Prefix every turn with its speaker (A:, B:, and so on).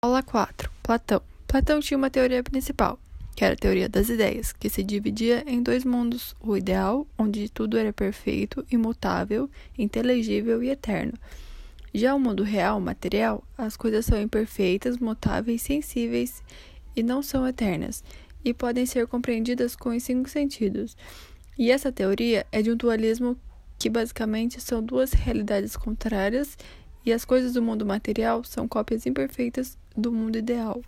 A: Aula 4. Platão. Platão tinha uma teoria principal, que era a teoria das ideias, que se dividia em dois mundos: o ideal, onde tudo era perfeito, imutável, inteligível e eterno. Já o mundo real, material, as coisas são imperfeitas, mutáveis, sensíveis e não são eternas, e podem ser compreendidas com os cinco sentidos. E essa teoria é de um dualismo que basicamente são duas realidades contrárias e as coisas do mundo material são cópias imperfeitas do mundo ideal.